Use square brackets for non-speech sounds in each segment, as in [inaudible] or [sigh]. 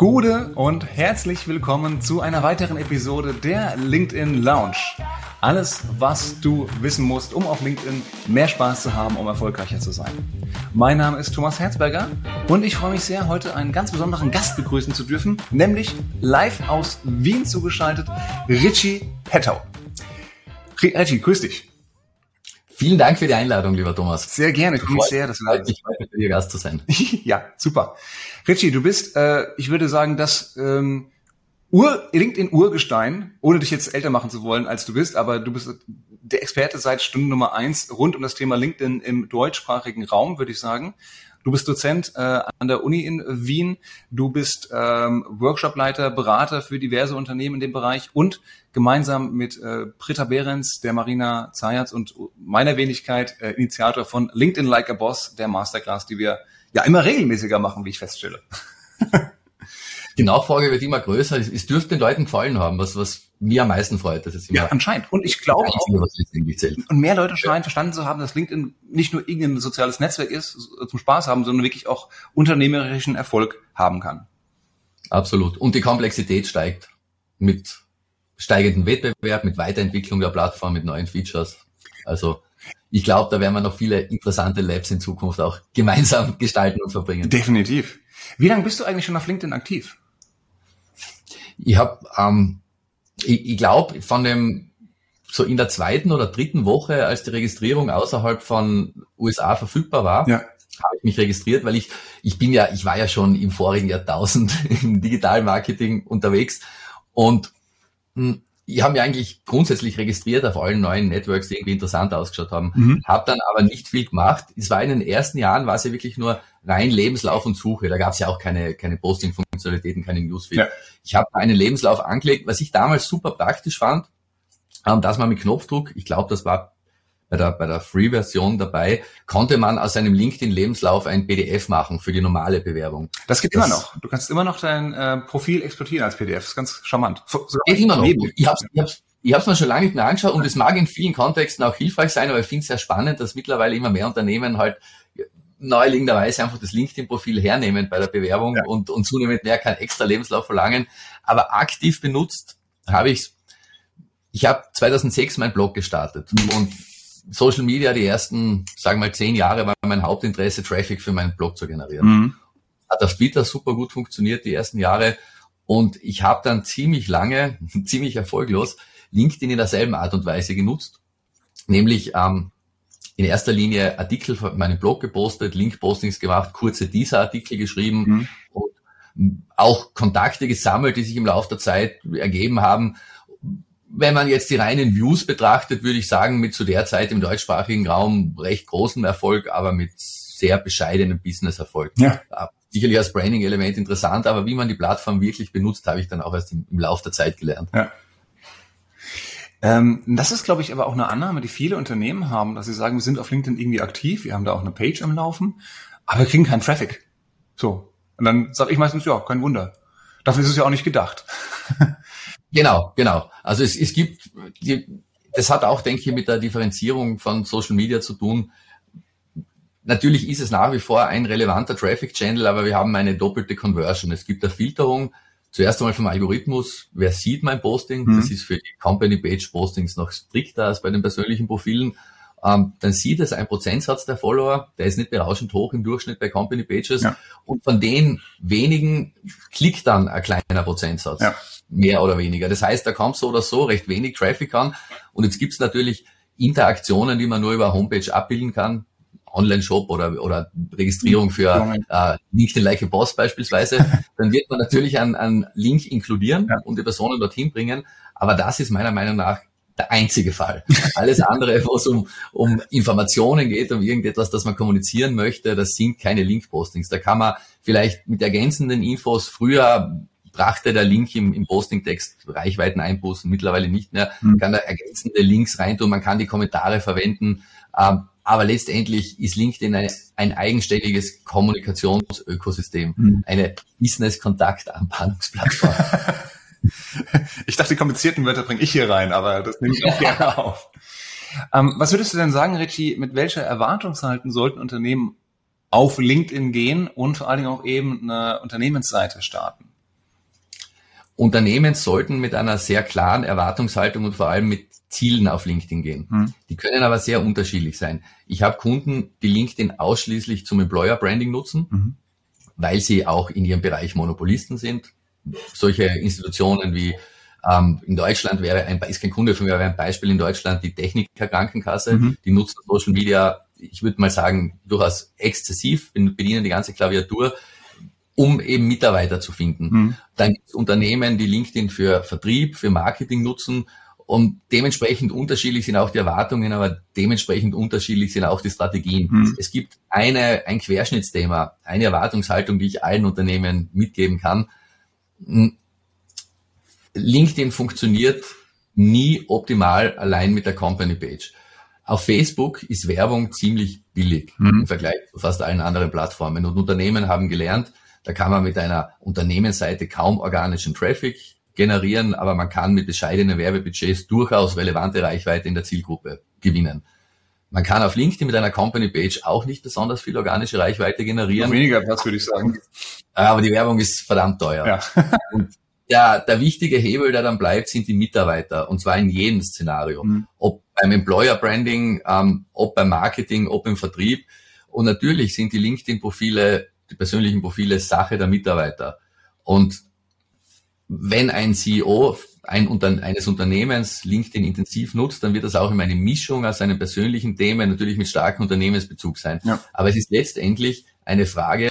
Gute und herzlich willkommen zu einer weiteren Episode der LinkedIn Lounge. Alles, was du wissen musst, um auf LinkedIn mehr Spaß zu haben, um erfolgreicher zu sein. Mein Name ist Thomas Herzberger und ich freue mich sehr, heute einen ganz besonderen Gast begrüßen zu dürfen, nämlich live aus Wien zugeschaltet, Richie Pettau. Richie, grüß dich. Vielen Dank für die Einladung, lieber Thomas. Sehr gerne. Ich freue mich sehr, dass du da bist. Ich freue Gast zu sein. [laughs] ja, super. Richie, du bist, äh, ich würde sagen, das ähm, Ur, LinkedIn-Urgestein, ohne dich jetzt älter machen zu wollen, als du bist, aber du bist der Experte seit Stunde Nummer eins rund um das Thema LinkedIn im deutschsprachigen Raum, würde ich sagen. Du bist Dozent äh, an der Uni in Wien. Du bist ähm, Workshopleiter, Berater für diverse Unternehmen in dem Bereich und gemeinsam mit äh, Britta Behrens, der Marina Zayatz und meiner Wenigkeit äh, Initiator von LinkedIn Like a Boss, der Masterclass, die wir ja immer regelmäßiger machen, wie ich feststelle. [laughs] die Nachfrage wird immer größer. Es, es dürfte den Leuten gefallen haben, was, was mir am meisten freut. Das ist immer ja, anscheinend. Und ich glaube auch, und mehr Leute scheinen ja. verstanden zu haben, dass LinkedIn nicht nur irgendein soziales Netzwerk ist, zum Spaß haben, sondern wirklich auch unternehmerischen Erfolg haben kann. Absolut. Und die Komplexität steigt mit steigendem Wettbewerb, mit Weiterentwicklung der Plattform, mit neuen Features. Also ich glaube, da werden wir noch viele interessante Labs in Zukunft auch gemeinsam gestalten und verbringen. Definitiv. Wie lange bist du eigentlich schon auf LinkedIn aktiv? Ich habe, ähm, ich, ich glaube, von dem so in der zweiten oder dritten Woche, als die Registrierung außerhalb von USA verfügbar war, ja. habe ich mich registriert, weil ich, ich bin ja, ich war ja schon im vorigen Jahrtausend [laughs] im Digitalmarketing unterwegs und mh, hm, ich habe mich eigentlich grundsätzlich registriert auf allen neuen Networks, die irgendwie interessant ausgeschaut haben. Mhm. Habe dann aber nicht viel gemacht. Es war in den ersten Jahren, war es ja wirklich nur rein Lebenslauf und Suche. Da gab es ja auch keine, keine Posting-Funktionalitäten, keine Newsfeed. Ja. Ich habe einen Lebenslauf angelegt, was ich damals super praktisch fand, ähm, dass man mit Knopfdruck, ich glaube, das war bei der, bei der Free-Version dabei, konnte man aus einem LinkedIn-Lebenslauf ein PDF machen für die normale Bewerbung. Das geht das, immer noch. Du kannst immer noch dein äh, Profil exportieren als PDF. Das ist ganz charmant. So, geht immer noch. Ich habe ich hab's, ich hab's mir schon lange nicht mehr angeschaut und es mag in vielen Kontexten auch hilfreich sein, aber ich finde es sehr spannend, dass mittlerweile immer mehr Unternehmen halt neuliegenderweise einfach das LinkedIn-Profil hernehmen bei der Bewerbung ja. und, und zunehmend mehr kein extra Lebenslauf verlangen. Aber aktiv benutzt habe ich ich habe 2006 mein Blog gestartet und Social Media die ersten, sagen wir mal, zehn Jahre war mein Hauptinteresse, Traffic für meinen Blog zu generieren. Mhm. Hat auf Twitter super gut funktioniert die ersten Jahre und ich habe dann ziemlich lange, [laughs] ziemlich erfolglos LinkedIn in derselben Art und Weise genutzt, nämlich ähm, in erster Linie Artikel von meinem Blog gepostet, Link-Postings gemacht, kurze dieser Artikel geschrieben mhm. und auch Kontakte gesammelt, die sich im Laufe der Zeit ergeben haben wenn man jetzt die reinen Views betrachtet, würde ich sagen, mit zu der Zeit im deutschsprachigen Raum recht großem Erfolg, aber mit sehr bescheidenem Business-Erfolg. Ja. Sicherlich als Branding-Element interessant, aber wie man die Plattform wirklich benutzt, habe ich dann auch erst im, im Laufe der Zeit gelernt. Ja. Ähm, das ist, glaube ich, aber auch eine Annahme, die viele Unternehmen haben, dass sie sagen, wir sind auf LinkedIn irgendwie aktiv, wir haben da auch eine Page am Laufen, aber wir kriegen keinen Traffic. So. Und dann sage ich meistens, ja, kein Wunder. Dafür ist es ja auch nicht gedacht. [laughs] Genau, genau. Also es, es gibt, die, das hat auch, denke ich, mit der Differenzierung von Social Media zu tun. Natürlich ist es nach wie vor ein relevanter Traffic Channel, aber wir haben eine doppelte Conversion. Es gibt eine Filterung, zuerst einmal vom Algorithmus, wer sieht mein Posting? Mhm. Das ist für die Company Page Postings noch strikter als bei den persönlichen Profilen ähm, dann sieht es ein Prozentsatz der Follower, der ist nicht berauschend hoch im Durchschnitt bei Company Pages. Ja. Und von den wenigen klickt dann ein kleiner Prozentsatz, ja. mehr oder weniger. Das heißt, da kommt so oder so recht wenig Traffic an. Und jetzt gibt es natürlich Interaktionen, die man nur über Homepage abbilden kann. Online-Shop oder, oder Registrierung für äh, LinkedIn Like a Boss beispielsweise, [laughs] dann wird man natürlich einen, einen Link inkludieren ja. und die Personen dorthin bringen. Aber das ist meiner Meinung nach der einzige Fall. [laughs] Alles andere, wo es um, um Informationen geht, um irgendetwas, das man kommunizieren möchte, das sind keine Link-Postings. Da kann man vielleicht mit ergänzenden Infos früher brachte der Link im, im Posting-Text Reichweiten einbußen, mittlerweile nicht mehr, mhm. kann da ergänzende Links reintun, man kann die Kommentare verwenden, ähm, aber letztendlich ist LinkedIn ein, ein eigenständiges Kommunikationsökosystem, mhm. eine Business-Kontakt-Anbahnungsplattform. [laughs] ich dachte, die komplizierten Wörter bringe ich hier rein, aber das nehme ich auch gerne [laughs] auf. Ähm, was würdest du denn sagen, Richie, mit welcher Erwartungshaltung sollten Unternehmen auf LinkedIn gehen und vor allen Dingen auch eben eine Unternehmensseite starten? Unternehmen sollten mit einer sehr klaren Erwartungshaltung und vor allem mit Zielen auf LinkedIn gehen. Mhm. Die können aber sehr unterschiedlich sein. Ich habe Kunden, die LinkedIn ausschließlich zum Employer Branding nutzen, mhm. weil sie auch in ihrem Bereich Monopolisten sind. Solche Institutionen wie ähm, in Deutschland wäre ein, ist kein Kunde von mir, aber ein Beispiel in Deutschland die Techniker Krankenkasse, mhm. die nutzt Social Media, ich würde mal sagen, durchaus exzessiv, bedienen die ganze Klaviatur, um eben Mitarbeiter zu finden. Mhm. Dann gibt es Unternehmen, die LinkedIn für Vertrieb, für Marketing nutzen und dementsprechend unterschiedlich sind auch die Erwartungen, aber dementsprechend unterschiedlich sind auch die Strategien. Mhm. Es gibt eine, ein Querschnittsthema, eine Erwartungshaltung, die ich allen Unternehmen mitgeben kann. Hm, LinkedIn funktioniert nie optimal allein mit der Company Page. Auf Facebook ist Werbung ziemlich billig mhm. im Vergleich zu fast allen anderen Plattformen. Und Unternehmen haben gelernt, da kann man mit einer Unternehmensseite kaum organischen Traffic generieren, aber man kann mit bescheidenen Werbebudgets durchaus relevante Reichweite in der Zielgruppe gewinnen. Man kann auf LinkedIn mit einer Company Page auch nicht besonders viel organische Reichweite generieren. Noch weniger Platz, würde ich sagen. Aber die Werbung ist verdammt teuer. Ja. [laughs] Und der, der wichtige Hebel, der dann bleibt, sind die Mitarbeiter. Und zwar in jedem Szenario. Mhm. Ob beim Employer Branding, ähm, ob beim Marketing, ob im Vertrieb. Und natürlich sind die LinkedIn-Profile, die persönlichen Profile Sache der Mitarbeiter. Und wenn ein CEO ein, eines Unternehmens LinkedIn intensiv nutzt, dann wird das auch immer eine Mischung aus einem persönlichen Themen, natürlich mit starkem Unternehmensbezug sein. Ja. Aber es ist letztendlich eine Frage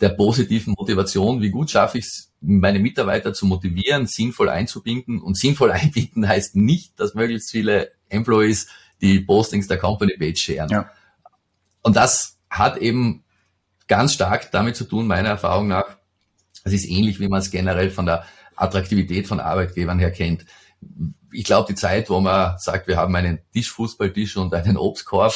der positiven Motivation. Wie gut schaffe ich es, meine Mitarbeiter zu motivieren, sinnvoll einzubinden? Und sinnvoll [laughs] einbinden heißt nicht, dass möglichst viele Employees die Postings der Company Page scheren. Ja. Und das hat eben ganz stark damit zu tun, meiner Erfahrung nach, es ist ähnlich, wie man es generell von der Attraktivität von Arbeitgebern her kennt. Ich glaube, die Zeit, wo man sagt, wir haben einen Tischfußballtisch und einen Obstkorb,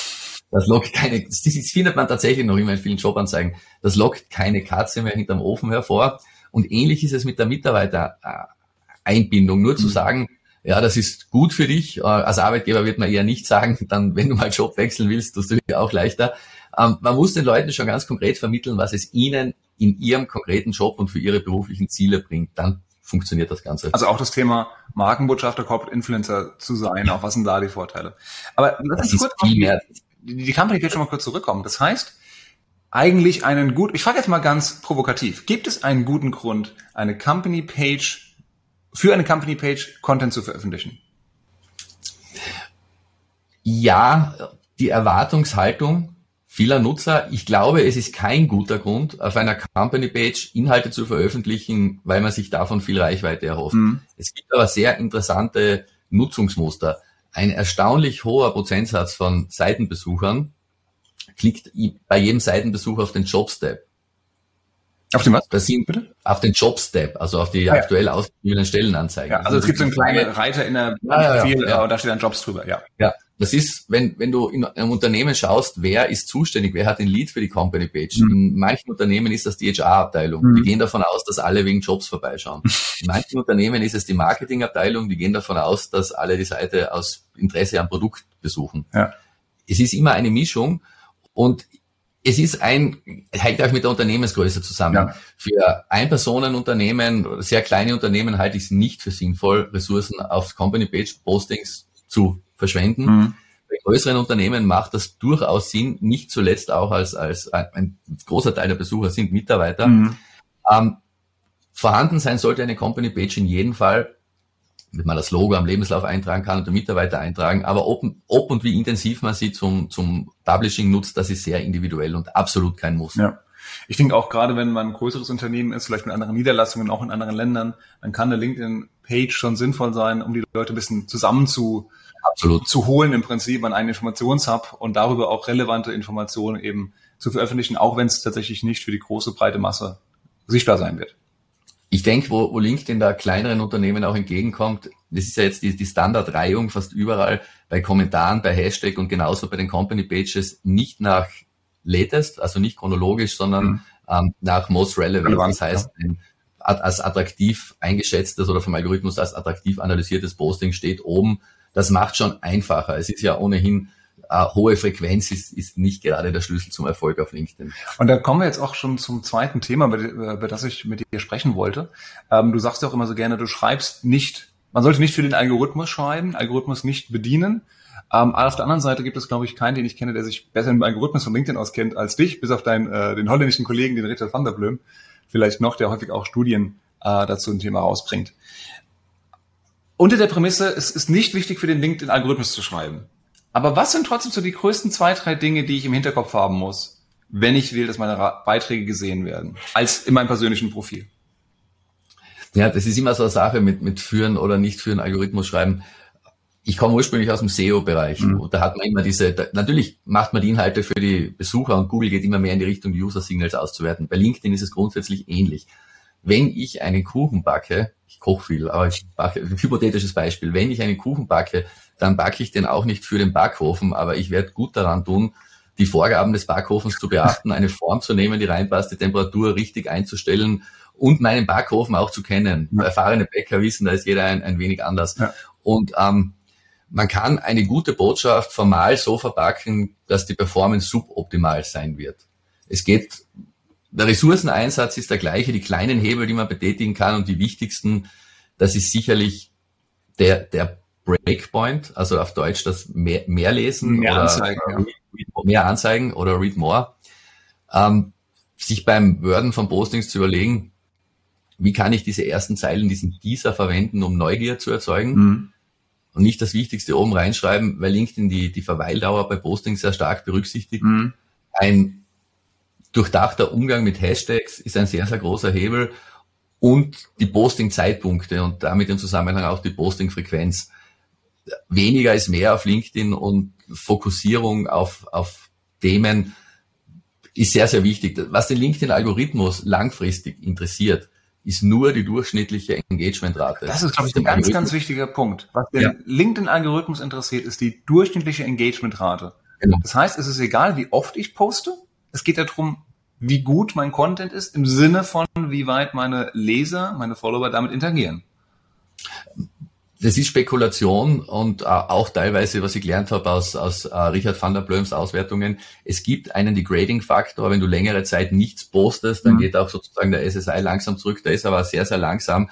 das lockt keine, das findet man tatsächlich noch immer in vielen Jobanzeigen, das lockt keine Katze mehr hinterm Ofen hervor. Und ähnlich ist es mit der Mitarbeitereinbindung. Nur zu mhm. sagen, ja, das ist gut für dich. Äh, als Arbeitgeber wird man eher nicht sagen, dann, wenn du mal Job wechseln willst, tust du dir auch leichter. Ähm, man muss den Leuten schon ganz konkret vermitteln, was es ihnen in ihrem konkreten Job und für ihre beruflichen Ziele bringt. Dann funktioniert das Ganze. Also auch das Thema Markenbotschafter, Corporate Influencer zu sein, auch was sind da die Vorteile? Aber lass uns kurz viel mehr. Die, die Company Page schon mal kurz zurückkommen. Das heißt, eigentlich einen gut, ich frage jetzt mal ganz provokativ, gibt es einen guten Grund, eine Company Page, für eine Company Page Content zu veröffentlichen? Ja, die Erwartungshaltung vieler Nutzer. Ich glaube, es ist kein guter Grund, auf einer Company-Page Inhalte zu veröffentlichen, weil man sich davon viel Reichweite erhofft. Mhm. Es gibt aber sehr interessante Nutzungsmuster. Ein erstaunlich hoher Prozentsatz von Seitenbesuchern klickt bei jedem Seitenbesuch auf den Jobs-Tab. Auf den was? Das sind bitte? Auf den Jobs-Tab, also auf die ah, aktuell ja. ausgeschriebenen Stellenanzeigen. Ja, also es gibt so einen kleinen Reiter in der ja, ja, Profil, ja, da steht dann Jobs drüber, ja. Ja, das ist, wenn, wenn du in einem Unternehmen schaust, wer ist zuständig, wer hat den Lead für die Company Page. Mhm. In manchen Unternehmen ist das die HR-Abteilung. Mhm. Die gehen davon aus, dass alle wegen Jobs vorbeischauen. [laughs] In manchen Unternehmen ist es die Marketing-Abteilung, die gehen davon aus, dass alle die Seite aus Interesse am Produkt besuchen. Ja. Es ist immer eine Mischung und es ist ein, hängt auch mit der Unternehmensgröße zusammen. Ja. Für Ein-Personen-Unternehmen, sehr kleine Unternehmen halte ich es nicht für sinnvoll, Ressourcen auf Company-Page-Postings zu verschwenden. Mhm. Bei größeren Unternehmen macht das durchaus Sinn, nicht zuletzt auch als, als ein, großer Teil der Besucher sind Mitarbeiter. Mhm. Ähm, vorhanden sein sollte eine Company Page in jedem Fall, damit man das Logo am Lebenslauf eintragen kann und den Mitarbeiter eintragen. Aber ob, ob und wie intensiv man sie zum, zum Publishing nutzt, das ist sehr individuell und absolut kein Muss. Ja. Ich denke auch gerade, wenn man ein größeres Unternehmen ist, vielleicht mit anderen Niederlassungen, auch in anderen Ländern, dann kann eine LinkedIn-Page schon sinnvoll sein, um die Leute ein bisschen zusammen zu, Absolut. zu holen im Prinzip an einen Informationshub und darüber auch relevante Informationen eben zu veröffentlichen, auch wenn es tatsächlich nicht für die große breite Masse sichtbar sein wird. Ich denke, wo, wo LinkedIn da kleineren Unternehmen auch entgegenkommt, das ist ja jetzt die, die Standardreihung fast überall bei Kommentaren, bei Hashtag und genauso bei den Company Pages nicht nach latest, also nicht chronologisch, sondern mhm. ähm, nach most relevant. relevant das heißt, ja. ein, als attraktiv eingeschätztes oder vom Algorithmus als attraktiv analysiertes Posting steht oben das macht schon einfacher. Es ist ja ohnehin äh, hohe Frequenz ist, ist nicht gerade der Schlüssel zum Erfolg auf LinkedIn. Und da kommen wir jetzt auch schon zum zweiten Thema, über, über das ich mit dir sprechen wollte. Ähm, du sagst ja auch immer so gerne, du schreibst nicht, man sollte nicht für den Algorithmus schreiben, Algorithmus nicht bedienen. Ähm, aber auf der anderen Seite gibt es, glaube ich, keinen, den ich kenne, der sich besser im Algorithmus von LinkedIn auskennt als dich, bis auf deinen, äh, den holländischen Kollegen, den Richard van der Blöm, vielleicht noch, der häufig auch Studien äh, dazu ein Thema rausbringt. Unter der Prämisse, es ist nicht wichtig für den LinkedIn-Algorithmus zu schreiben. Aber was sind trotzdem so die größten zwei, drei Dinge, die ich im Hinterkopf haben muss, wenn ich will, dass meine Beiträge gesehen werden, als in meinem persönlichen Profil? Ja, das ist immer so eine Sache mit, mit Führen oder nicht Führen, Algorithmus schreiben. Ich komme ursprünglich aus dem SEO-Bereich. Mhm. Da hat man immer diese, da, natürlich macht man die Inhalte für die Besucher und Google geht immer mehr in die Richtung, User-Signals auszuwerten. Bei LinkedIn ist es grundsätzlich ähnlich. Wenn ich einen Kuchen backe, ich koche viel, aber ich backe, ein [laughs] hypothetisches Beispiel, wenn ich einen Kuchen backe, dann backe ich den auch nicht für den Backofen, aber ich werde gut daran tun, die Vorgaben des Backhofens zu beachten, eine Form zu nehmen, die reinpasst, die Temperatur richtig einzustellen und meinen Backofen auch zu kennen. Ja. Erfahrene Bäcker wissen, da ist jeder ein, ein wenig anders. Ja. Und ähm, man kann eine gute Botschaft formal so verpacken, dass die Performance suboptimal sein wird. Es geht, der Ressourceneinsatz ist der gleiche, die kleinen Hebel, die man betätigen kann und die wichtigsten, das ist sicherlich der, der Breakpoint, also auf Deutsch das mehr, mehr lesen mehr oder Anzeigen, ja. mehr Anzeigen oder Read More. Ähm, sich beim Worden von Postings zu überlegen, wie kann ich diese ersten Zeilen, diesen Teaser verwenden, um Neugier zu erzeugen mhm. und nicht das Wichtigste oben reinschreiben, weil LinkedIn die, die Verweildauer bei Postings sehr stark berücksichtigt. Mhm. Ein durchdachter Umgang mit Hashtags ist ein sehr, sehr großer Hebel und die Posting-Zeitpunkte und damit im Zusammenhang auch die Posting-Frequenz weniger ist mehr auf LinkedIn und Fokussierung auf, auf Themen ist sehr, sehr wichtig. Was den LinkedIn-Algorithmus langfristig interessiert, ist nur die durchschnittliche Engagementrate. Das ist, glaube ich, ein ganz, ganz wichtiger Punkt. Was den ja. LinkedIn-Algorithmus interessiert, ist die durchschnittliche Engagementrate. Genau. Das heißt, es ist egal, wie oft ich poste. Es geht darum, wie gut mein Content ist, im Sinne von, wie weit meine Leser, meine Follower damit interagieren das ist Spekulation und äh, auch teilweise, was ich gelernt habe aus, aus äh, Richard van der Blöms Auswertungen. Es gibt einen Degrading-Faktor, wenn du längere Zeit nichts postest, dann mhm. geht auch sozusagen der SSI langsam zurück. Der ist aber sehr, sehr langsam.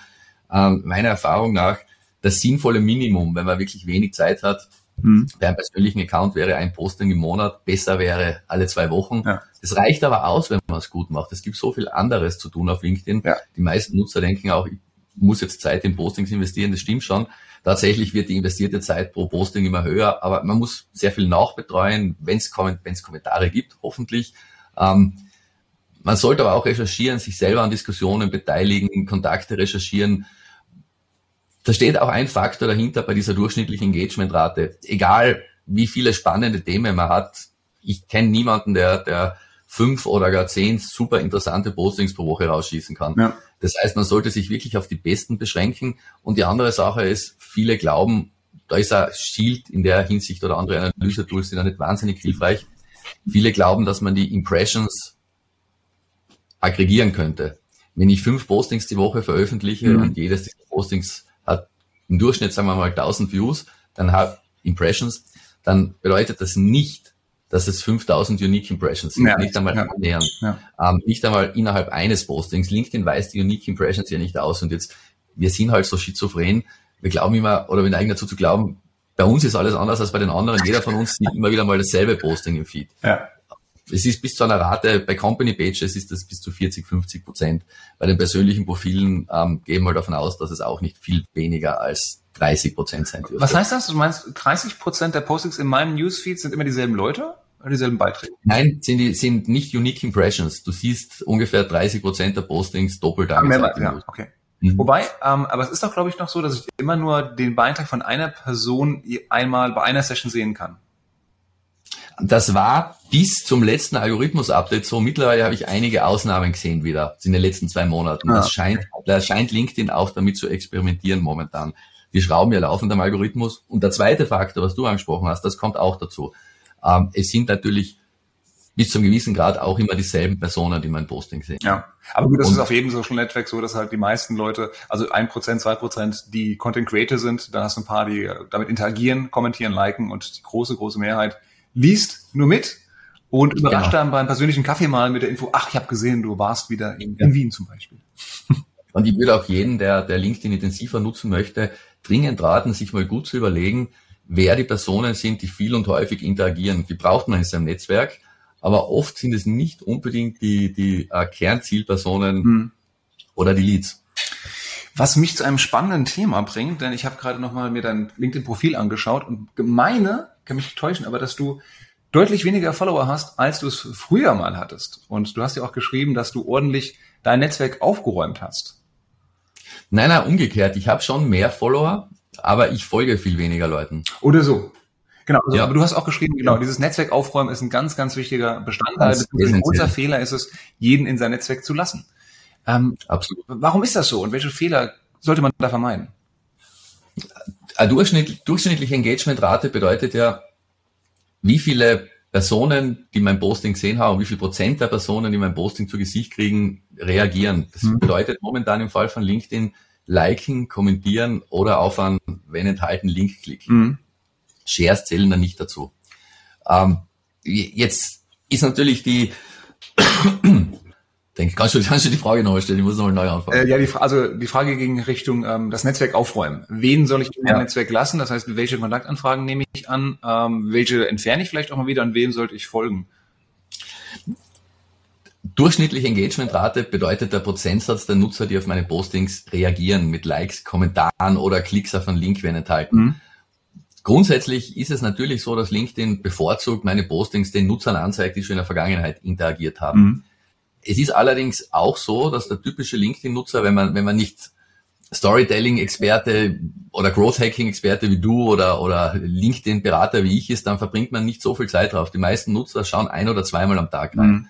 Ähm, meiner Erfahrung nach das sinnvolle Minimum, wenn man wirklich wenig Zeit hat, mhm. bei einem persönlichen Account wäre ein Posting im Monat, besser wäre alle zwei Wochen. Ja. Das reicht aber aus, wenn man es gut macht. Es gibt so viel anderes zu tun auf LinkedIn. Ja. Die meisten Nutzer denken auch, ich muss jetzt Zeit in Postings investieren, das stimmt schon. Tatsächlich wird die investierte Zeit pro Posting immer höher, aber man muss sehr viel nachbetreuen, wenn es Kommentare gibt, hoffentlich. Ähm, man sollte aber auch recherchieren, sich selber an Diskussionen beteiligen, Kontakte recherchieren. Da steht auch ein Faktor dahinter bei dieser durchschnittlichen Engagementrate. Egal, wie viele spannende Themen man hat. Ich kenne niemanden, der, der fünf oder gar zehn super interessante Postings pro Woche rausschießen kann. Ja. Das heißt, man sollte sich wirklich auf die besten beschränken. Und die andere Sache ist, viele glauben, da ist ein Shield in der Hinsicht oder andere Analyse-Tools sind ja nicht wahnsinnig hilfreich. Viele glauben, dass man die Impressions aggregieren könnte. Wenn ich fünf Postings die Woche veröffentliche mhm. und jedes dieser Postings im Durchschnitt, sagen wir mal, 1000 Views, dann hat Impressions, dann bedeutet das nicht, dass es 5000 Unique Impressions sind, ja, nicht einmal ja. annähernd, ja. Ähm, nicht einmal innerhalb eines Postings. LinkedIn weist die Unique Impressions ja nicht aus und jetzt, wir sind halt so schizophren, wir glauben immer, oder wir neigen dazu zu glauben, bei uns ist alles anders als bei den anderen. Jeder von uns sieht immer wieder mal dasselbe Posting im Feed. Ja. Es ist bis zu einer Rate, bei Company Pages ist das bis zu 40, 50 Prozent. Bei den persönlichen Profilen ähm, gehen wir davon aus, dass es auch nicht viel weniger als 30 Prozent sein dürfte. Was heißt das? Du meinst, 30 Prozent der Postings in meinem Newsfeed sind immer dieselben Leute? Oder dieselben Beiträge? Nein, sind, die, sind nicht Unique Impressions. Du siehst ungefähr 30 Prozent der Postings doppelt angezeigt. Ja, okay. Mhm. Wobei, ähm, aber es ist doch, glaube ich, noch so, dass ich immer nur den Beitrag von einer Person einmal bei einer Session sehen kann. Das war bis zum letzten Algorithmus-Update so. Mittlerweile habe ich einige Ausnahmen gesehen wieder in den letzten zwei Monaten. Ah, das scheint, da scheint LinkedIn auch damit zu experimentieren momentan. Die schrauben ja laufend am Algorithmus. Und der zweite Faktor, was du angesprochen hast, das kommt auch dazu. Ähm, es sind natürlich bis zum gewissen Grad auch immer dieselben Personen, die mein Posting sehen. Ja, aber gut, das und, ist auf jedem Social Network so, dass halt die meisten Leute, also ein Prozent, zwei Prozent, die Content Creator sind, dann hast du ein paar, die damit interagieren, kommentieren, liken und die große, große Mehrheit, liest nur mit und überrascht genau. dann beim persönlichen Kaffee mal mit der Info, ach, ich habe gesehen, du warst wieder in, in Wien zum Beispiel. Und ich würde auch jeden, der, der LinkedIn intensiver nutzen möchte, dringend raten, sich mal gut zu überlegen, wer die Personen sind, die viel und häufig interagieren. Die braucht man in seinem Netzwerk, aber oft sind es nicht unbedingt die, die äh, Kernzielpersonen hm. oder die Leads. Was mich zu einem spannenden Thema bringt, denn ich habe gerade nochmal mir dein LinkedIn-Profil angeschaut und meine, kann mich täuschen, aber dass du deutlich weniger Follower hast, als du es früher mal hattest. Und du hast ja auch geschrieben, dass du ordentlich dein Netzwerk aufgeräumt hast. Nein, nein, umgekehrt. Ich habe schon mehr Follower, aber ich folge viel weniger Leuten. Oder so. Genau, also, ja. aber du hast auch geschrieben, genau, dieses Netzwerk aufräumen ist ein ganz, ganz wichtiger Bestandteil. Ein großer Fehler ist es, jeden in sein Netzwerk zu lassen. Ähm, Absolut. Warum ist das so und welche Fehler sollte man da vermeiden? Eine durchschnittlich, durchschnittliche Engagementrate bedeutet ja, wie viele Personen, die mein Posting gesehen haben, wie viel Prozent der Personen, die mein Posting zu Gesicht kriegen, reagieren. Das mhm. bedeutet momentan im Fall von LinkedIn liken, kommentieren oder auf einen, wenn enthalten, Link klicken. Mhm. Shares zählen dann nicht dazu. Ähm, jetzt ist natürlich die Denk, kannst du, kannst du die Frage nochmal stellen? Ich muss nochmal neu anfangen. Äh, ja, die, also die Frage ging Richtung ähm, das Netzwerk aufräumen. Wen soll ich in ja. Netzwerk lassen? Das heißt, welche Kontaktanfragen nehme ich an? Ähm, welche entferne ich vielleicht auch mal wieder? An wem sollte ich folgen? Durchschnittliche Engagementrate bedeutet der Prozentsatz der Nutzer, die auf meine Postings reagieren mit Likes, Kommentaren oder Klicks auf einen Link, wenn enthalten. Mhm. Grundsätzlich ist es natürlich so, dass LinkedIn bevorzugt meine Postings den Nutzern anzeigt, die schon in der Vergangenheit interagiert haben. Mhm. Es ist allerdings auch so, dass der typische LinkedIn-Nutzer, wenn man, wenn man nicht Storytelling-Experte oder Growth-Hacking-Experte wie du oder, oder LinkedIn-Berater wie ich ist, dann verbringt man nicht so viel Zeit drauf. Die meisten Nutzer schauen ein oder zweimal am Tag rein. Mhm.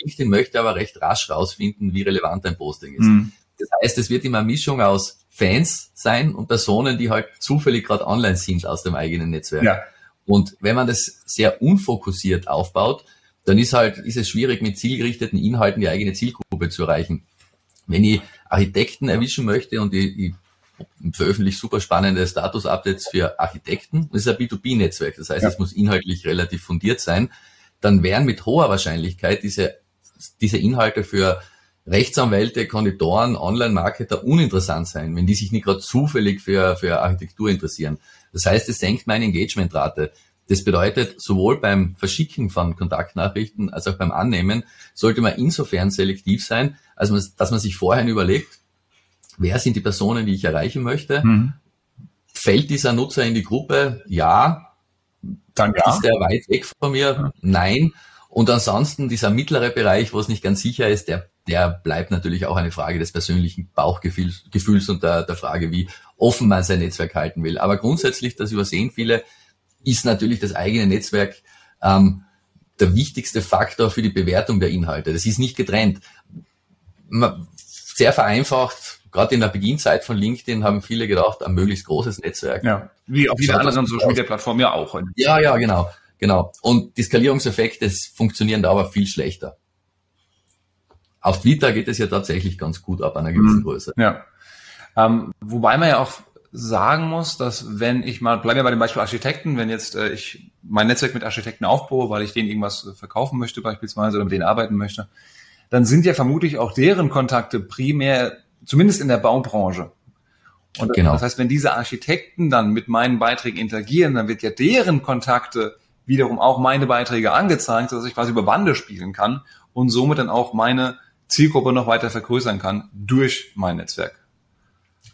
LinkedIn möchte aber recht rasch rausfinden, wie relevant ein Posting ist. Mhm. Das heißt, es wird immer eine Mischung aus Fans sein und Personen, die halt zufällig gerade online sind aus dem eigenen Netzwerk. Ja. Und wenn man das sehr unfokussiert aufbaut, dann ist halt, ist es schwierig, mit zielgerichteten Inhalten die eigene Zielgruppe zu erreichen. Wenn ich Architekten erwischen möchte und ich, ich veröffentliche super spannende Status-Updates für Architekten, das ist ein B2B-Netzwerk, das heißt, ja. es muss inhaltlich relativ fundiert sein, dann wären mit hoher Wahrscheinlichkeit diese, diese Inhalte für Rechtsanwälte, Konditoren, Online-Marketer uninteressant sein, wenn die sich nicht gerade zufällig für, für Architektur interessieren. Das heißt, es senkt meine Engagementrate. Das bedeutet, sowohl beim Verschicken von Kontaktnachrichten als auch beim Annehmen sollte man insofern selektiv sein, als man, dass man sich vorher überlegt, wer sind die Personen, die ich erreichen möchte? Mhm. Fällt dieser Nutzer in die Gruppe? Ja. Dann ja. Ist der weit weg von mir? Ja. Nein. Und ansonsten dieser mittlere Bereich, wo es nicht ganz sicher ist, der, der bleibt natürlich auch eine Frage des persönlichen Bauchgefühls Gefühls und der, der Frage, wie offen man sein Netzwerk halten will. Aber grundsätzlich, das übersehen viele, ist natürlich das eigene Netzwerk ähm, der wichtigste Faktor für die Bewertung der Inhalte. Das ist nicht getrennt. Sehr vereinfacht, gerade in der Beginnzeit von LinkedIn haben viele gedacht, ein möglichst großes Netzwerk. Ja, wie auf jeder anderen Social Media Plattform ja auch. Ja, ja, genau, genau. Und die Skalierungseffekte funktionieren da aber viel schlechter. Auf Twitter geht es ja tatsächlich ganz gut ab einer gewissen mhm. Größe. Ja. Ähm, wobei man ja auch sagen muss, dass wenn ich mal, bleiben wir bei dem Beispiel Architekten, wenn jetzt äh, ich mein Netzwerk mit Architekten aufbaue, weil ich denen irgendwas äh, verkaufen möchte beispielsweise oder mit denen arbeiten möchte, dann sind ja vermutlich auch deren Kontakte primär, zumindest in der Baubranche. Und genau. das heißt, wenn diese Architekten dann mit meinen Beiträgen interagieren, dann wird ja deren Kontakte wiederum auch meine Beiträge angezeigt, sodass ich quasi über Bande spielen kann und somit dann auch meine Zielgruppe noch weiter vergrößern kann durch mein Netzwerk.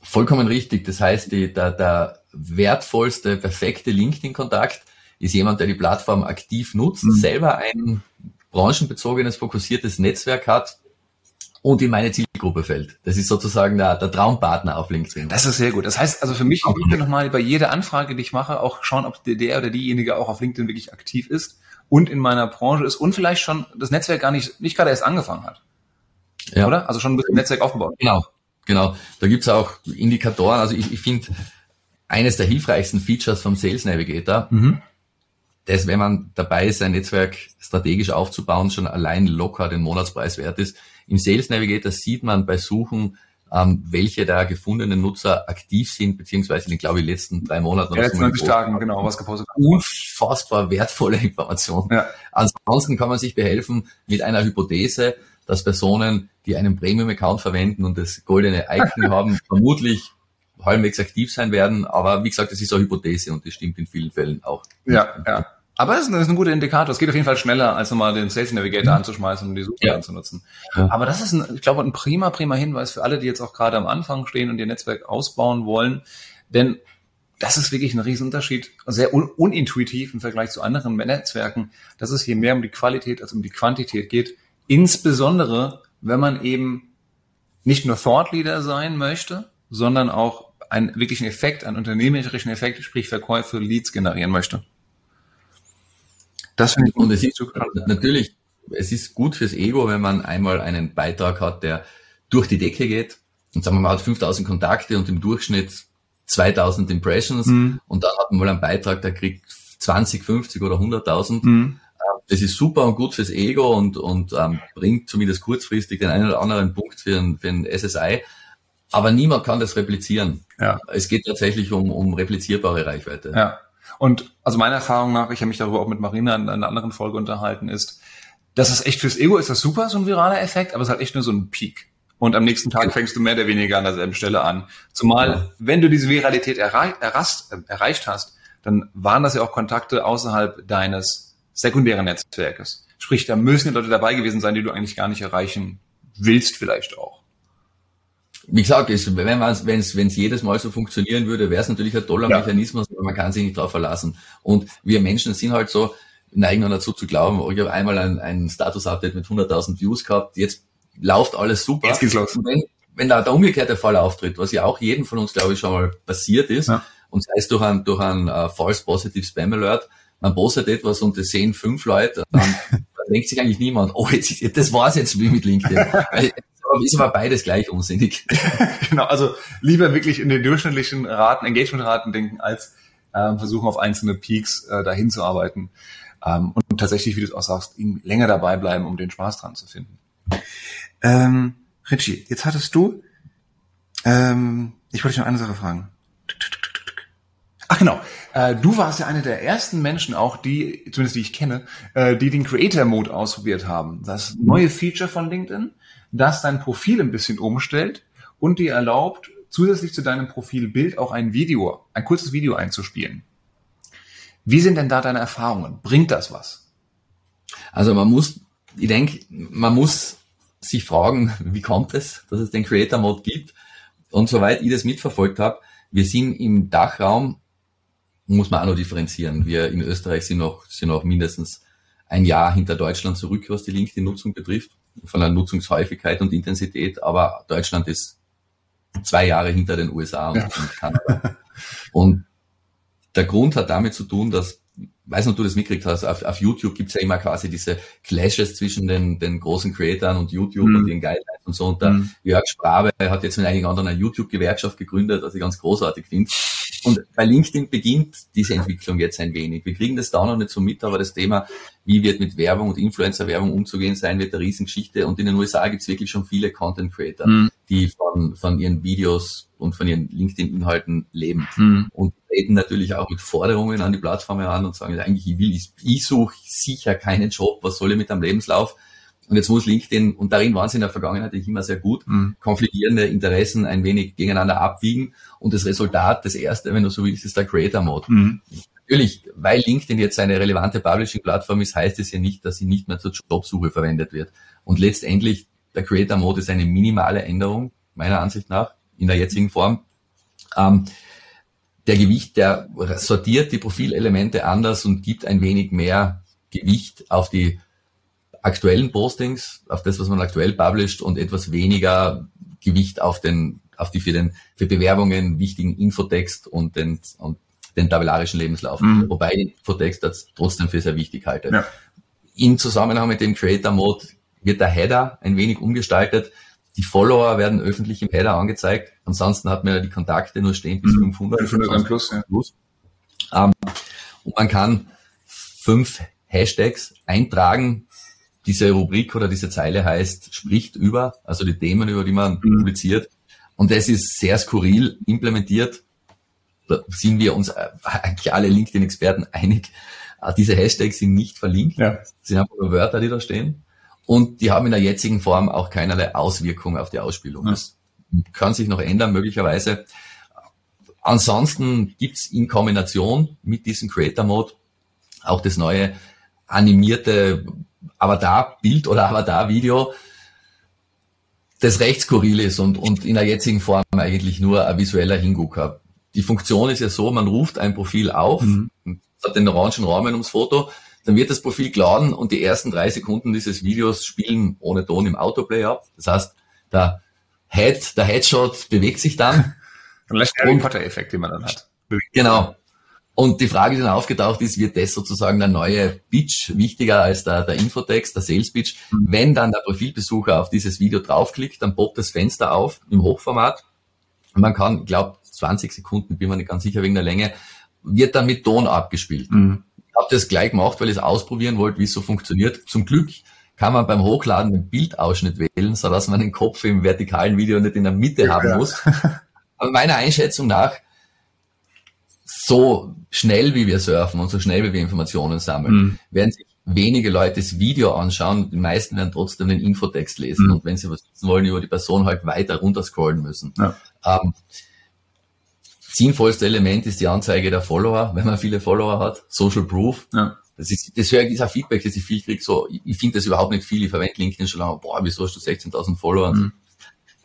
Vollkommen richtig. Das heißt, die, der, der wertvollste, perfekte LinkedIn-Kontakt ist jemand, der die Plattform aktiv nutzt, mhm. selber ein branchenbezogenes, fokussiertes Netzwerk hat und in meine Zielgruppe fällt. Das ist sozusagen der, der Traumpartner auf LinkedIn. Das ist sehr gut. Das heißt also für mich, ich will nochmal bei jeder Anfrage, die ich mache, auch schauen, ob der oder diejenige auch auf LinkedIn wirklich aktiv ist und in meiner Branche ist und vielleicht schon das Netzwerk gar nicht, nicht gerade erst angefangen hat. Ja. Oder? Also schon ein bisschen Netzwerk aufgebaut. Genau. Genau, da gibt's auch Indikatoren. Also ich, ich finde, eines der hilfreichsten Features vom Sales Navigator, mhm. dass wenn man dabei ist, sein Netzwerk strategisch aufzubauen, schon allein locker den Monatspreis wert ist. Im Sales Navigator sieht man bei Suchen ähm, welche der gefundenen Nutzer aktiv sind, beziehungsweise in den, glaube ich, letzten drei Monaten. Ja, letzten 90 Tagen, genau, was gepostet Unfassbar wertvolle Information. Ja. Ansonsten kann man sich behelfen mit einer Hypothese, dass Personen, die einen Premium-Account verwenden und das goldene Icon haben, [laughs] vermutlich halbwegs aktiv sein werden. Aber wie gesagt, das ist eine Hypothese und das stimmt in vielen Fällen auch. Ja, ja. Aber es ist, ist ein guter Indikator. Es geht auf jeden Fall schneller, als nochmal den Sales Navigator mhm. anzuschmeißen und die Suche ja. anzunutzen. Ja. Aber das ist, ein, ich glaube, ein prima, prima Hinweis für alle, die jetzt auch gerade am Anfang stehen und ihr Netzwerk ausbauen wollen. Denn das ist wirklich ein Riesenunterschied, sehr un unintuitiv im Vergleich zu anderen Netzwerken, dass es hier mehr um die Qualität als um die Quantität geht. Insbesondere, wenn man eben nicht nur Thought Leader sein möchte, sondern auch einen wirklichen Effekt, einen unternehmerischen Effekt, sprich Verkäufe, Leads generieren möchte. Das finde ich und es ist natürlich, es ist gut fürs Ego, wenn man einmal einen Beitrag hat, der durch die Decke geht und sagen wir mal, hat 5000 Kontakte und im Durchschnitt 2000 Impressions mhm. und dann hat man mal einen Beitrag, der kriegt 20, 50 oder 100.000. Mhm. Das ist super und gut fürs Ego und, und ähm, bringt zumindest kurzfristig den einen oder anderen Punkt für ein, für ein SSI. Aber niemand kann das replizieren. Ja. Es geht tatsächlich um, um replizierbare Reichweite. Ja. Und also meiner Erfahrung nach, ich habe mich darüber auch mit Marina in einer anderen Folge unterhalten, ist, dass es echt fürs Ego ist das super, so ein viraler Effekt, aber es ist halt echt nur so ein Peak. Und am nächsten Tag fängst du mehr oder weniger an derselben Stelle an. Zumal, ja. wenn du diese Viralität errei errast, äh, erreicht hast, dann waren das ja auch Kontakte außerhalb deines sekundären Netzwerkes. Sprich, da müssen die Leute dabei gewesen sein, die du eigentlich gar nicht erreichen willst vielleicht auch wie gesagt, es, wenn es jedes Mal so funktionieren würde, wäre es natürlich ein toller ja. Mechanismus, aber man kann sich nicht darauf verlassen. Und wir Menschen sind halt so, neigen dazu zu glauben, oh, ich habe einmal ein, ein Status-Update mit 100.000 Views gehabt, jetzt läuft alles super. Jetzt geht's los. Und wenn, wenn da der umgekehrte Fall auftritt, was ja auch jedem von uns, glaube ich, schon mal passiert ist, ja. und sei es durch ein, durch ein uh, False Positive Spam Alert, man postet etwas und das sehen fünf Leute, dann, [laughs] dann denkt sich eigentlich niemand, oh, jetzt, das war's jetzt wie mit LinkedIn. ist aber beides gleich unsinnig. [laughs] genau, also lieber wirklich in den durchschnittlichen Raten, Engagement-Raten denken, als ähm, versuchen auf einzelne Peaks äh, dahin zu arbeiten. Ähm, und tatsächlich, wie du es auch sagst, länger dabei bleiben, um den Spaß dran zu finden. Ähm, Richie, jetzt hattest du, ähm, ich wollte dich noch eine Sache fragen. Ach genau, äh, du warst ja einer der ersten Menschen auch, die, zumindest die ich kenne, äh, die den Creator Mode ausprobiert haben. Das neue Feature von LinkedIn das dein Profil ein bisschen umstellt und dir erlaubt, zusätzlich zu deinem Profilbild auch ein Video, ein kurzes Video einzuspielen. Wie sind denn da deine Erfahrungen? Bringt das was? Also man muss, ich denke, man muss sich fragen, [laughs] wie kommt es, dass es den Creator Mode gibt? Und soweit ich das mitverfolgt habe, wir sind im Dachraum, muss man auch noch differenzieren. Wir in Österreich sind noch, sind noch mindestens ein Jahr hinter Deutschland zurück, was die LinkedIn-Nutzung betrifft von der Nutzungshäufigkeit und Intensität, aber Deutschland ist zwei Jahre hinter den USA und, ja. Kanada. Und der Grund hat damit zu tun, dass, weiß nicht, ob du das mitgekriegt hast, auf, auf YouTube gibt's ja immer quasi diese Clashes zwischen den, den großen Creatoren und YouTube mhm. und den Guidelines und so. Und der mhm. Jörg Sprabe hat jetzt mit einigen anderen eine YouTube-Gewerkschaft gegründet, was ich ganz großartig finde. Und bei LinkedIn beginnt diese Entwicklung jetzt ein wenig. Wir kriegen das da noch nicht so mit, aber das Thema, wie wird mit Werbung und Influencer-Werbung umzugehen sein, wird eine Riesengeschichte. Und in den USA gibt es wirklich schon viele Content Creator, mhm. die von, von ihren Videos und von ihren LinkedIn-Inhalten leben. Mhm. Und treten natürlich auch mit Forderungen an die Plattformen an und sagen, eigentlich, ich will, ich, ich suche sicher keinen Job, was soll ich mit einem Lebenslauf? Und jetzt muss LinkedIn, und darin waren sie in der Vergangenheit immer sehr gut, mhm. konfliktierende Interessen ein wenig gegeneinander abwiegen. Und das Resultat, das erste, wenn du so willst, ist der Creator Mode. Mhm. Natürlich, weil LinkedIn jetzt eine relevante Publishing-Plattform ist, heißt es ja nicht, dass sie nicht mehr zur Jobsuche verwendet wird. Und letztendlich, der Creator Mode ist eine minimale Änderung, meiner Ansicht nach, in der jetzigen Form. Ähm, der Gewicht, der sortiert die Profilelemente anders und gibt ein wenig mehr Gewicht auf die aktuellen Postings, auf das, was man aktuell publisht und etwas weniger Gewicht auf den, auf die für den, für Bewerbungen wichtigen Infotext und den, und den tabellarischen Lebenslauf. Mhm. Wobei Infotext das trotzdem für sehr wichtig halte. Ja. In Zusammenhang mit dem Creator Mode wird der Header ein wenig umgestaltet. Die Follower werden öffentlich im Header angezeigt. Ansonsten hat man ja die Kontakte nur stehen bis 500. 500 plus, ja. plus. Ähm, und man kann fünf Hashtags eintragen, diese Rubrik oder diese Zeile heißt, spricht über, also die Themen, über die man mhm. publiziert. Und das ist sehr skurril implementiert. Da sind wir uns äh, eigentlich alle LinkedIn-Experten einig. Äh, diese Hashtags sind nicht verlinkt. Ja. Sind einfach nur Wörter, die da stehen. Und die haben in der jetzigen Form auch keinerlei Auswirkung auf die Ausspielung. Ja. Das kann sich noch ändern, möglicherweise. Ansonsten gibt's in Kombination mit diesem Creator Mode auch das neue animierte Avatar-Bild oder Avatar-Video, das recht skurril ist und, und in der jetzigen Form eigentlich nur ein visueller Hingucker. Die Funktion ist ja so, man ruft ein Profil auf, mhm. hat den orangen Rahmen ums Foto, dann wird das Profil geladen und die ersten drei Sekunden dieses Videos spielen ohne Ton im Autoplay ab. Das heißt, der Head, der Headshot bewegt sich dann. [laughs] Dann lässt Harry Potter-Effekt, den man dann hat. Genau. Und die Frage, die dann aufgetaucht ist, wird das sozusagen der neue Pitch wichtiger als der, der Infotext, der Sales Pitch? Mhm. Wenn dann der Profilbesucher auf dieses Video draufklickt, dann poppt das Fenster auf im Hochformat. Man kann, ich glaube, 20 Sekunden, bin mir nicht ganz sicher wegen der Länge, wird dann mit Ton abgespielt. Mhm. Ich habe das gleich gemacht, weil ich es ausprobieren wollte, wie es so funktioniert. Zum Glück kann man beim Hochladen den Bildausschnitt wählen, so dass man den Kopf im vertikalen Video nicht in der Mitte haben ja. muss. [laughs] Aber meiner Einschätzung nach so schnell wie wir surfen und so schnell wie wir Informationen sammeln, mhm. werden sich wenige Leute das Video anschauen, die meisten werden trotzdem den Infotext lesen mhm. und wenn sie was wissen wollen über die Person halt weiter runterscrollen müssen. Ja. Ähm, sinnvollste Element ist die Anzeige der Follower, wenn man viele Follower hat, Social Proof. Ja. Das ist, das höre ich, dieser Feedback, das ich viel kriege, so, ich, ich finde das überhaupt nicht viel, ich verwende LinkedIn schon lange, boah, wieso hast du 16.000 Follower? Mhm.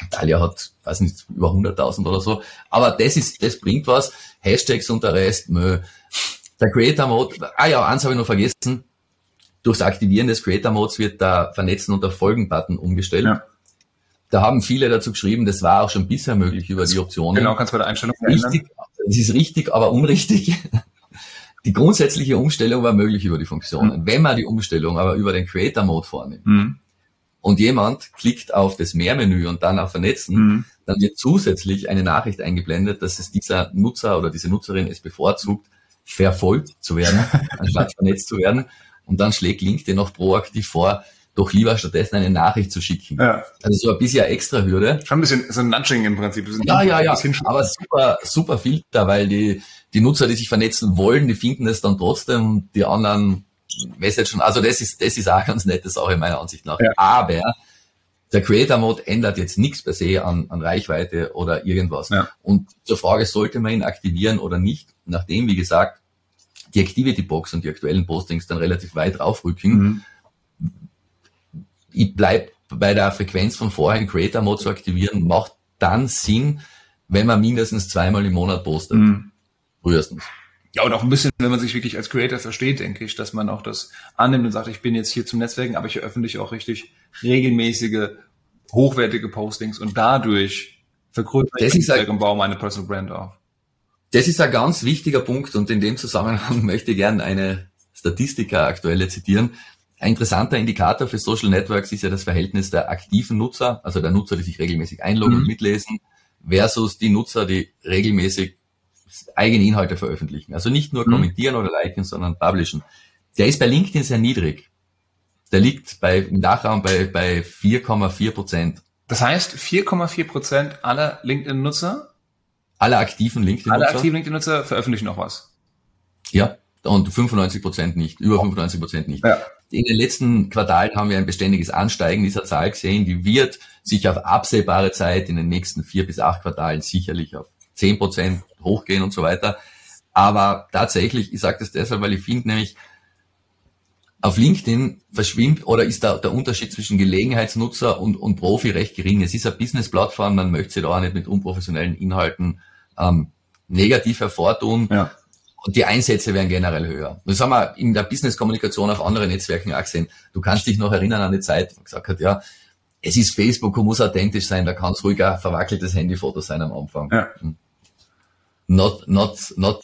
Italia hat, weiß nicht, über 100.000 oder so. Aber das ist, das bringt was. Hashtags und der Rest, mö. Der Creator Mode, ah ja, eins habe ich noch vergessen. Durchs Aktivieren des Creator Modes wird der Vernetzen und der Folgen-Button umgestellt. Ja. Da haben viele dazu geschrieben, das war auch schon bisher möglich über die Optionen. Genau, kannst du bei der Einstellung richtig, Es ist richtig, aber unrichtig. [laughs] Die grundsätzliche Umstellung war möglich über die Funktionen. Mhm. Wenn man die Umstellung aber über den Creator Mode vornimmt, mhm und jemand klickt auf das Mehrmenü und dann auf Vernetzen, mhm. dann wird zusätzlich eine Nachricht eingeblendet, dass es dieser Nutzer oder diese Nutzerin es bevorzugt, verfolgt zu werden, [laughs] anstatt vernetzt zu werden. Und dann schlägt LinkedIn noch proaktiv vor, doch lieber stattdessen eine Nachricht zu schicken. Ja. Also so ein bisschen extra Hürde. Schon ein bisschen so ein Nudging im Prinzip. Ja, ja, ja. Aber super, super Filter, weil die, die Nutzer, die sich vernetzen wollen, die finden es dann trotzdem, die anderen Message schon, also das ist, das ist auch ganz nette Sache meiner Ansicht nach. Ja. Aber der Creator Mode ändert jetzt nichts per se an, an Reichweite oder irgendwas. Ja. Und zur Frage, sollte man ihn aktivieren oder nicht, nachdem, wie gesagt, die Activity Box und die aktuellen Postings dann relativ weit raufrücken, mhm. ich bleib bei der Frequenz von vorher, Creator Mode zu aktivieren, macht dann Sinn, wenn man mindestens zweimal im Monat postet. Mhm. Frühestens. Ja, und auch ein bisschen, wenn man sich wirklich als Creator versteht, denke ich, dass man auch das annimmt und sagt, ich bin jetzt hier zum Netzwerken, aber ich veröffentliche auch richtig regelmäßige, hochwertige Postings und dadurch vergrößere ich und baue meine Personal Brand auf. Das ist ein ganz wichtiger Punkt und in dem Zusammenhang [laughs] möchte ich gerne eine Statistiker aktuelle zitieren. Ein interessanter Indikator für Social Networks ist ja das Verhältnis der aktiven Nutzer, also der Nutzer, die sich regelmäßig einloggen mhm. und mitlesen, versus die Nutzer, die regelmäßig eigene Inhalte veröffentlichen. Also nicht nur mhm. kommentieren oder liken, sondern publishen. Der ist bei LinkedIn sehr niedrig. Der liegt bei, im Nachraum bei, bei 4,4 Prozent. Das heißt, 4,4 Prozent aller LinkedIn-Nutzer? Aller aktiven LinkedIn-Nutzer? Alle aktiven LinkedIn-Nutzer veröffentlichen noch was. Ja, und 95 Prozent nicht, über 95 Prozent nicht. Ja. In den letzten Quartalen haben wir ein beständiges Ansteigen dieser Zahl gesehen. Die wird sich auf absehbare Zeit in den nächsten vier bis acht Quartalen sicherlich auf 10 Prozent hochgehen und so weiter. Aber tatsächlich, ich sage das deshalb, weil ich finde nämlich, auf LinkedIn verschwimmt oder ist da der Unterschied zwischen Gelegenheitsnutzer und, und Profi recht gering. Es ist eine Business-Plattform, man möchte sie da auch nicht mit unprofessionellen Inhalten ähm, negativ hervortun. Ja. Und die Einsätze werden generell höher. Das haben wir in der Business-Kommunikation auf anderen Netzwerken auch gesehen. Du kannst dich noch erinnern an die Zeit, wo gesagt hat, ja, es ist Facebook und muss authentisch sein, da kann es ruhig ein verwackeltes Handyfoto sein am Anfang. Ja. Not, not, not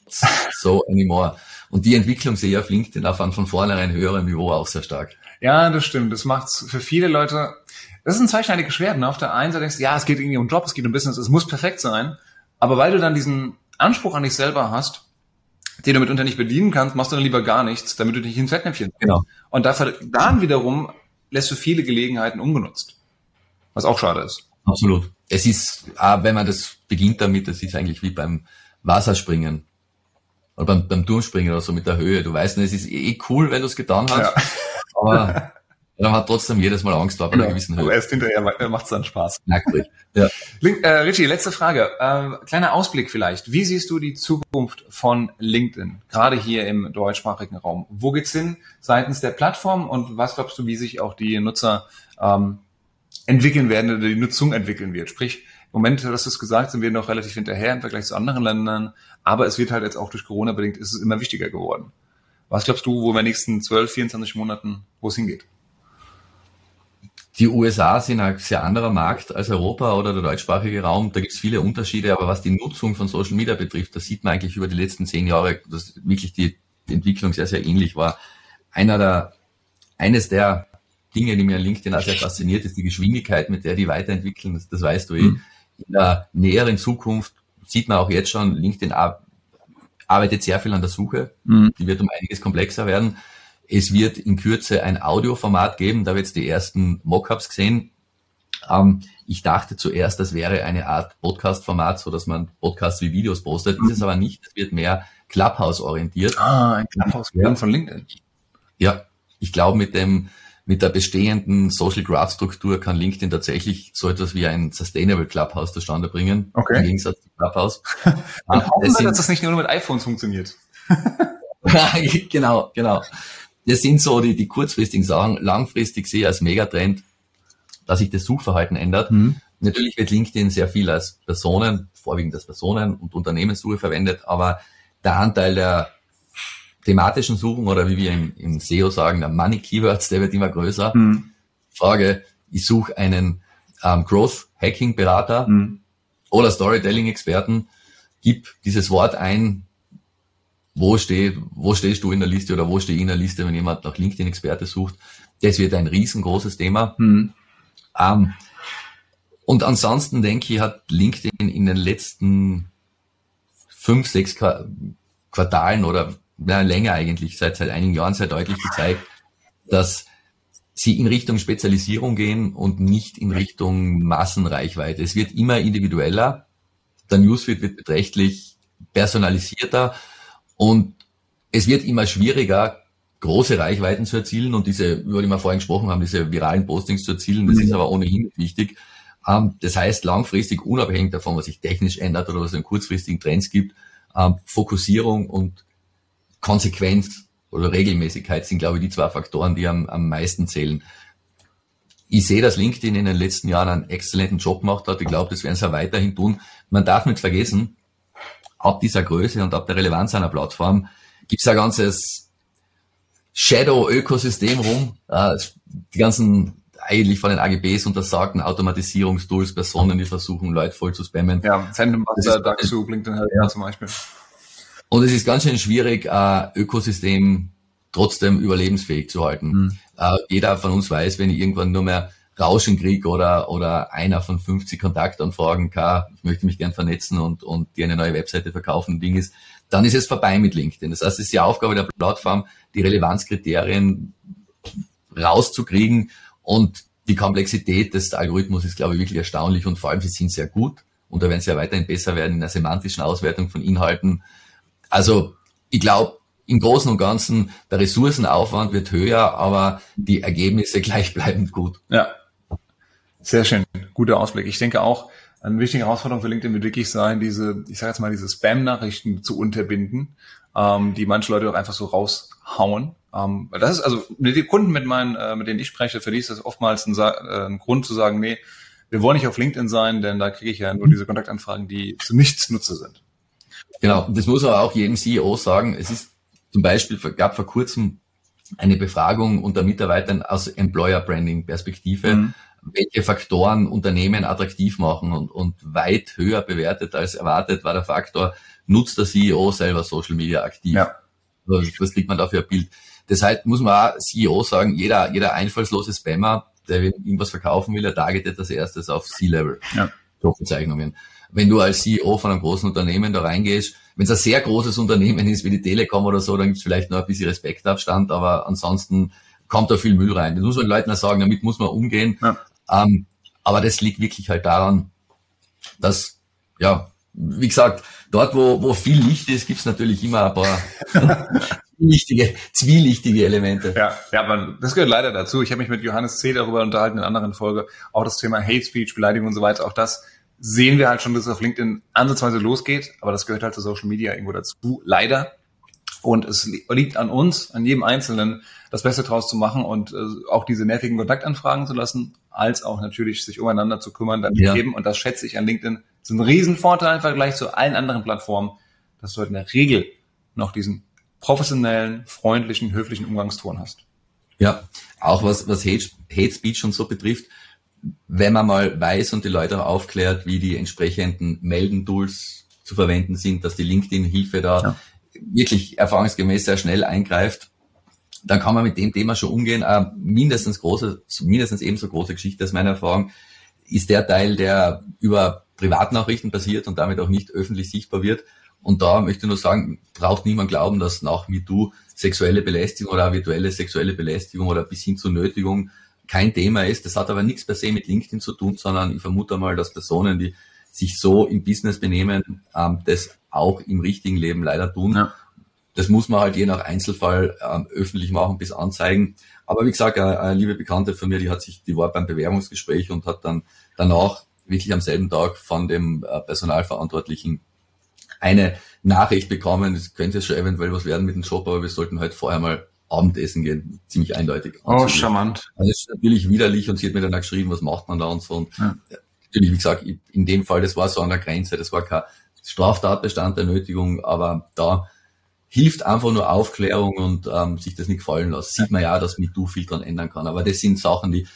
so anymore. Und die Entwicklung sehe ich auf LinkedIn auf einem von vornherein höheren Niveau auch sehr stark. Ja, das stimmt. Das macht's für viele Leute, das ist ein zweischneidiges Schwert. Ne? Auf der einen Seite denkst du, ja, es geht irgendwie um Job, es geht um Business, es muss perfekt sein. Aber weil du dann diesen Anspruch an dich selber hast, den du mitunter nicht bedienen kannst, machst du dann lieber gar nichts, damit du dich ins Fettnäpfchen Genau. Und dafür, dann wiederum lässt du viele Gelegenheiten ungenutzt. Was auch schade ist. Absolut. es ist, auch wenn man das beginnt damit, das ist eigentlich wie beim Wasserspringen oder beim, beim Turmspringen oder so mit der Höhe. Du weißt es ist eh cool, wenn du es getan hast, ja. aber man [laughs] hat trotzdem jedes Mal Angst vor bei einer gewissen Höhe. Aber erst hinterher macht es dann Spaß. Merkwürdig. Ja. Link, äh, Richie, letzte Frage. Äh, kleiner Ausblick vielleicht. Wie siehst du die Zukunft von LinkedIn, gerade hier im deutschsprachigen Raum? Wo geht's hin seitens der Plattform und was glaubst du, wie sich auch die Nutzer ähm, entwickeln werden oder die Nutzung entwickeln wird? Sprich, Moment, du hast es gesagt, sind wir noch relativ hinterher im Vergleich zu anderen Ländern, aber es wird halt jetzt auch durch Corona bedingt, ist es immer wichtiger geworden. Was glaubst du, wo in den nächsten 12, 24 Monaten, wo es hingeht? Die USA sind ein sehr anderer Markt als Europa oder der deutschsprachige Raum. Da gibt es viele Unterschiede, aber was die Nutzung von Social Media betrifft, da sieht man eigentlich über die letzten zehn Jahre, dass wirklich die, die Entwicklung sehr, sehr ähnlich war. Einer der, eines der Dinge, die mir an LinkedIn auch sehr fasziniert, ist die Geschwindigkeit, mit der die weiterentwickeln. Das, das weißt du eh. Mhm. In der näheren Zukunft sieht man auch jetzt schon, LinkedIn arbeitet sehr viel an der Suche. Mhm. Die wird um einiges komplexer werden. Es wird in Kürze ein Audioformat geben, da wird es die ersten Mockups gesehen. Ähm, ich dachte zuerst, das wäre eine Art Podcast-Format, so dass man Podcasts wie Videos postet. Ist es aber nicht. Es wird mehr Clubhouse-orientiert. Ah, ein Clubhouse ja. von LinkedIn. Ja, ich glaube, mit dem mit der bestehenden Social Graph Struktur kann LinkedIn tatsächlich so etwas wie ein Sustainable Clubhouse zustande bringen. Okay. Im Gegensatz zu Clubhouse. Dann [laughs] hoffen wir, dass das nicht nur mit iPhones funktioniert. [laughs] genau, genau. Das sind so die, die kurzfristigen Sachen. Langfristig sehe ich als Megatrend, dass sich das Suchverhalten ändert. Mhm. Natürlich wird LinkedIn sehr viel als Personen, vorwiegend als Personen- und Unternehmenssuche verwendet, aber der Anteil der thematischen Suchen oder wie wir im, im SEO sagen, der Money Keywords, der wird immer größer. Mhm. Frage, ich suche einen ähm, Growth Hacking Berater mhm. oder Storytelling Experten, gib dieses Wort ein, wo steht, wo stehst du in der Liste oder wo stehe ich in der Liste, wenn jemand nach LinkedIn Experte sucht. Das wird ein riesengroßes Thema. Mhm. Ähm, und ansonsten denke ich, hat LinkedIn in den letzten fünf, sechs Quartalen oder ja, länger eigentlich, seit, seit einigen Jahren sehr deutlich gezeigt, dass sie in Richtung Spezialisierung gehen und nicht in Richtung Massenreichweite. Es wird immer individueller, der Newsfeed wird beträchtlich personalisierter und es wird immer schwieriger, große Reichweiten zu erzielen und diese, über die wir vorhin gesprochen haben, diese viralen Postings zu erzielen, das mhm. ist aber ohnehin wichtig. Ähm, das heißt, langfristig, unabhängig davon, was sich technisch ändert oder was es in kurzfristigen Trends gibt, ähm, Fokussierung und Konsequenz oder Regelmäßigkeit sind, glaube ich, die zwei Faktoren, die am, am meisten zählen. Ich sehe, dass LinkedIn in den letzten Jahren einen exzellenten Job gemacht hat. Ich glaube, das werden sie auch weiterhin tun. Man darf nicht vergessen, ab dieser Größe und ab der Relevanz einer Plattform gibt es ein ganzes Shadow-Ökosystem rum. Die ganzen eigentlich von den AGBs untersagten Automatisierungstools, Personen, die versuchen, Leute voll zu spammen. Ja, Sendemaster, dazu LinkedIn halt ja. zum Beispiel. Und es ist ganz schön schwierig, äh, Ökosystem trotzdem überlebensfähig zu halten. Mhm. Äh, jeder von uns weiß, wenn ich irgendwann nur mehr Rauschen kriege oder, oder einer von 50 Kontaktanfragen, kann, ich möchte mich gern vernetzen und, und dir eine neue Webseite verkaufen, Ding ist, dann ist es vorbei mit LinkedIn. Das heißt, es ist die Aufgabe der Plattform, die Relevanzkriterien rauszukriegen und die Komplexität des Algorithmus ist, glaube ich, wirklich erstaunlich und vor allem sie sind sehr gut und da werden sie ja weiterhin besser werden in der semantischen Auswertung von Inhalten, also ich glaube, im Großen und Ganzen, der Ressourcenaufwand wird höher, aber die Ergebnisse [laughs] gleichbleibend gut. Ja, sehr schön. Guter Ausblick. Ich denke auch, eine wichtige Herausforderung für LinkedIn wird wirklich sein, diese, ich sage jetzt mal, diese Spam-Nachrichten zu unterbinden, ähm, die manche Leute auch einfach so raushauen. Ähm, das ist also mit den Kunden, mit meinen, äh, mit denen ich spreche, für die ist das oftmals ein, äh, ein Grund zu sagen, nee, wir wollen nicht auf LinkedIn sein, denn da kriege ich ja nur diese Kontaktanfragen, die zu nichts Nutze sind. Genau, das muss aber auch jedem CEO sagen. Es ist zum Beispiel, gab vor kurzem eine Befragung unter Mitarbeitern aus Employer Branding Perspektive, mhm. welche Faktoren Unternehmen attraktiv machen und, und weit höher bewertet als erwartet war der Faktor, nutzt der CEO selber Social Media aktiv? Ja. Was kriegt man da für ein Bild? Deshalb muss man auch CEO sagen, jeder, jeder einfallslose Spammer, der irgendwas verkaufen will, der targetet das erstes auf C-Level. Ja. Jobbezeichnungen wenn du als CEO von einem großen Unternehmen da reingehst, wenn es ein sehr großes Unternehmen ist wie die Telekom oder so, dann gibt es vielleicht noch ein bisschen Respektabstand, aber ansonsten kommt da viel Müll rein. Das muss man den Leuten auch sagen, damit muss man umgehen. Ja. Ähm, aber das liegt wirklich halt daran, das, ja, wie gesagt, dort, wo, wo viel Licht ist, gibt's natürlich immer ein paar [laughs] zwielichtige, zwielichtige Elemente. Ja, ja, man, das gehört leider dazu. Ich habe mich mit Johannes C. darüber unterhalten in einer anderen Folge. Auch das Thema Hate Speech, Beleidigung und so weiter. Auch das sehen wir halt schon, dass es auf LinkedIn ansatzweise losgeht. Aber das gehört halt zu Social Media irgendwo dazu. Leider. Und es liegt an uns, an jedem Einzelnen, das Beste draus zu machen und äh, auch diese nervigen Kontaktanfragen zu lassen, als auch natürlich sich umeinander zu kümmern, damit ja. eben, und das schätze ich an LinkedIn, ist ein Riesenvorteil im Vergleich zu allen anderen Plattformen, dass du halt in der Regel noch diesen professionellen, freundlichen, höflichen Umgangston hast. Ja, auch was, was Hate, Hate Speech und so betrifft, wenn man mal weiß und die Leute aufklärt, wie die entsprechenden Meldentools zu verwenden sind, dass die LinkedIn-Hilfe da ja. wirklich erfahrungsgemäß sehr schnell eingreift, dann kann man mit dem Thema schon umgehen. Äh, mindestens große, mindestens ebenso große Geschichte aus meiner Erfahrung ist der Teil, der über Privatnachrichten passiert und damit auch nicht öffentlich sichtbar wird. Und da möchte ich nur sagen, braucht niemand glauben, dass nach MeToo sexuelle Belästigung oder virtuelle sexuelle Belästigung oder bis hin zur Nötigung kein Thema ist. Das hat aber nichts per se mit LinkedIn zu tun, sondern ich vermute mal, dass Personen, die sich so im Business benehmen, ähm, das auch im richtigen Leben leider tun. Ja. Das muss man halt je nach Einzelfall ähm, öffentlich machen bis anzeigen. Aber wie gesagt, eine, eine liebe Bekannte von mir, die hat sich, die war beim Bewerbungsgespräch und hat dann danach wirklich am selben Tag von dem äh, Personalverantwortlichen eine Nachricht bekommen, es könnte jetzt schon eventuell was werden mit dem Job, aber wir sollten halt vorher mal Abendessen gehen, ziemlich eindeutig. Oh, charmant. Das ist natürlich widerlich und sie hat mir dann auch geschrieben, was macht man da und so. Und ja. natürlich, wie gesagt, in dem Fall, das war so an der Grenze, das war kein Straftatbestand der Nötigung, aber da hilft einfach nur Aufklärung und ähm, sich das nicht gefallen lassen. Sieht man ja, dass MeToo viel dran ändern kann. Aber das sind Sachen, die,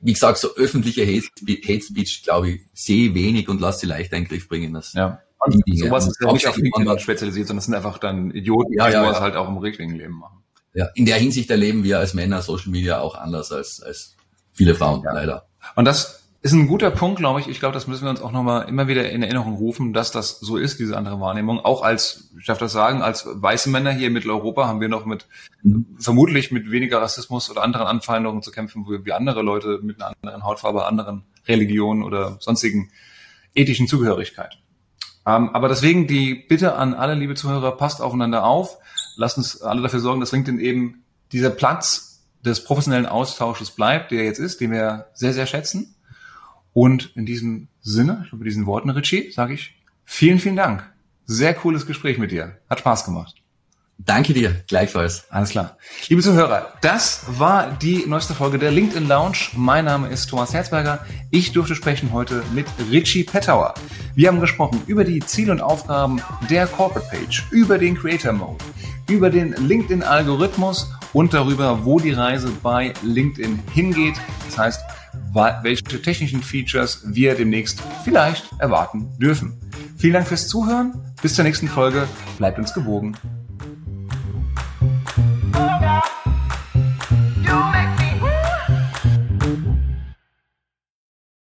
wie gesagt, so öffentliche Hate Speech, glaube ich, sehe wenig und lasse sie leicht in den Griff bringen. Das ja. Und sowas ist ja nicht auf spezialisiert, sondern es sind einfach dann Idioten, ja, die ja, sowas ja. halt auch im richtigen Leben machen. Ja, in der Hinsicht erleben wir als Männer Social Media auch anders als, als viele Frauen, ja. leider. Und das ist ein guter Punkt, glaube ich. Ich glaube, das müssen wir uns auch nochmal immer wieder in Erinnerung rufen, dass das so ist, diese andere Wahrnehmung. Auch als, ich darf das sagen, als weiße Männer hier in Mitteleuropa haben wir noch mit, mhm. vermutlich mit weniger Rassismus oder anderen Anfeindungen zu kämpfen, wie andere Leute mit einer anderen Hautfarbe, anderen Religionen oder sonstigen ethischen Zugehörigkeit. Ähm, aber deswegen die Bitte an alle, liebe Zuhörer, passt aufeinander auf. Lasst uns alle dafür sorgen, dass LinkedIn eben dieser Platz des professionellen Austausches bleibt, der jetzt ist, den wir sehr, sehr schätzen. Und in diesem Sinne, ich glaube, diesen Worten, Richie, sage ich vielen, vielen Dank. Sehr cooles Gespräch mit dir. Hat Spaß gemacht. Danke dir, gleichfalls. Alles klar. Liebe Zuhörer, das war die neueste Folge der LinkedIn Lounge. Mein Name ist Thomas Herzberger. Ich durfte sprechen heute mit Richie Pettauer. Wir haben gesprochen über die Ziele und Aufgaben der Corporate Page, über den Creator Mode, über den LinkedIn Algorithmus und darüber, wo die Reise bei LinkedIn hingeht. Das heißt, welche technischen Features wir demnächst vielleicht erwarten dürfen. Vielen Dank fürs Zuhören. Bis zur nächsten Folge. Bleibt uns gewogen.